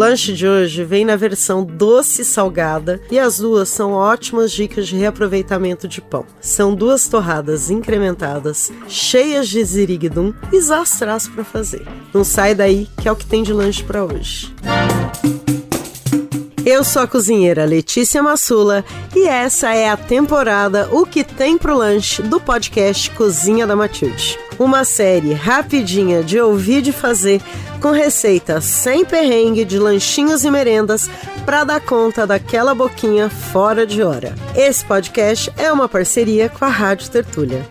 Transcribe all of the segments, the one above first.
lanche de hoje vem na versão doce e salgada e as duas são ótimas dicas de reaproveitamento de pão. São duas torradas incrementadas, cheias de ziriguidum e zastras para fazer. Não sai daí que é o que tem de lanche para hoje. Eu sou a cozinheira Letícia Massula e essa é a temporada O que tem pro lanche do podcast Cozinha da Matilde. Uma série rapidinha de ouvir de fazer com receitas sem perrengue de lanchinhos e merendas para dar conta daquela boquinha fora de hora. Esse podcast é uma parceria com a Rádio Tertúlia.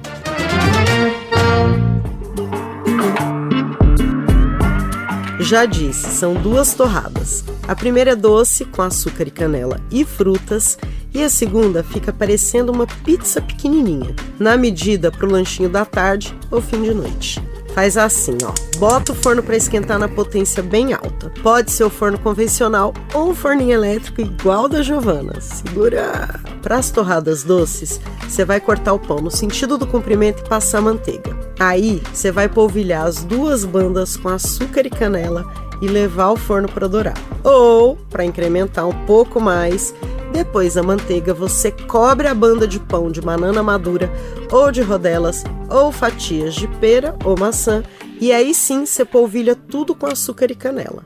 Já disse, são duas torradas. A primeira é doce, com açúcar e canela e frutas, e a segunda fica parecendo uma pizza pequenininha, na medida para o lanchinho da tarde ou fim de noite. Faz assim, ó. Bota o forno para esquentar na potência bem alta. Pode ser o forno convencional ou um forninho elétrico igual da Giovana. Segura! Para as torradas doces, você vai cortar o pão no sentido do comprimento e passar manteiga. Aí, você vai polvilhar as duas bandas com açúcar e canela e levar ao forno para dourar. Ou, para incrementar um pouco mais, depois da manteiga, você cobre a banda de pão de banana madura ou de rodelas ou fatias de pera ou maçã e aí sim você polvilha tudo com açúcar e canela.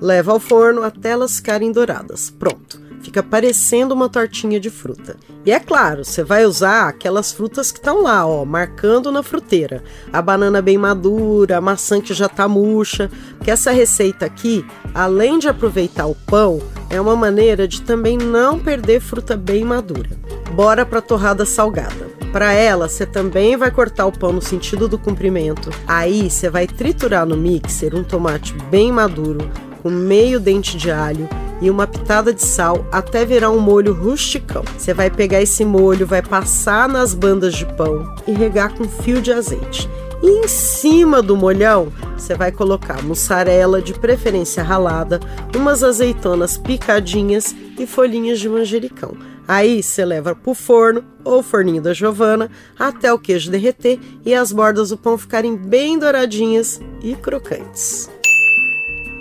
Leva ao forno até elas ficarem douradas. Pronto. Fica parecendo uma tortinha de fruta. E é claro, você vai usar aquelas frutas que estão lá, ó, marcando na fruteira. A banana bem madura, a maçã que já está murcha. Que essa receita aqui, além de aproveitar o pão, é uma maneira de também não perder fruta bem madura. Bora para torrada salgada. Para ela, você também vai cortar o pão no sentido do comprimento. Aí você vai triturar no mixer um tomate bem maduro com meio dente de alho e uma pitada de sal até virar um molho rusticão. Você vai pegar esse molho, vai passar nas bandas de pão e regar com fio de azeite. E em cima do molhão, você vai colocar mussarela, de preferência ralada, umas azeitonas picadinhas e folhinhas de manjericão. Aí você leva para o forno ou forninho da Giovana até o queijo derreter e as bordas do pão ficarem bem douradinhas e crocantes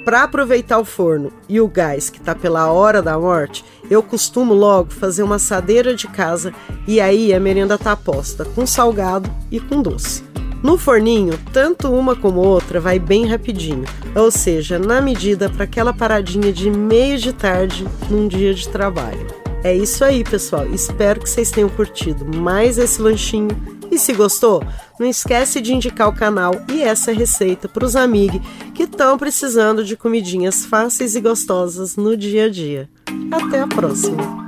para aproveitar o forno e o gás que está pela hora da morte, eu costumo logo fazer uma assadeira de casa e aí a merenda tá posta com salgado e com doce. No forninho, tanto uma como outra vai bem rapidinho, ou seja, na medida para aquela paradinha de meio de tarde num dia de trabalho. É isso aí, pessoal. Espero que vocês tenham curtido mais esse lanchinho e se gostou, não esquece de indicar o canal e essa receita para os amigos que estão precisando de comidinhas fáceis e gostosas no dia a dia. Até a próxima!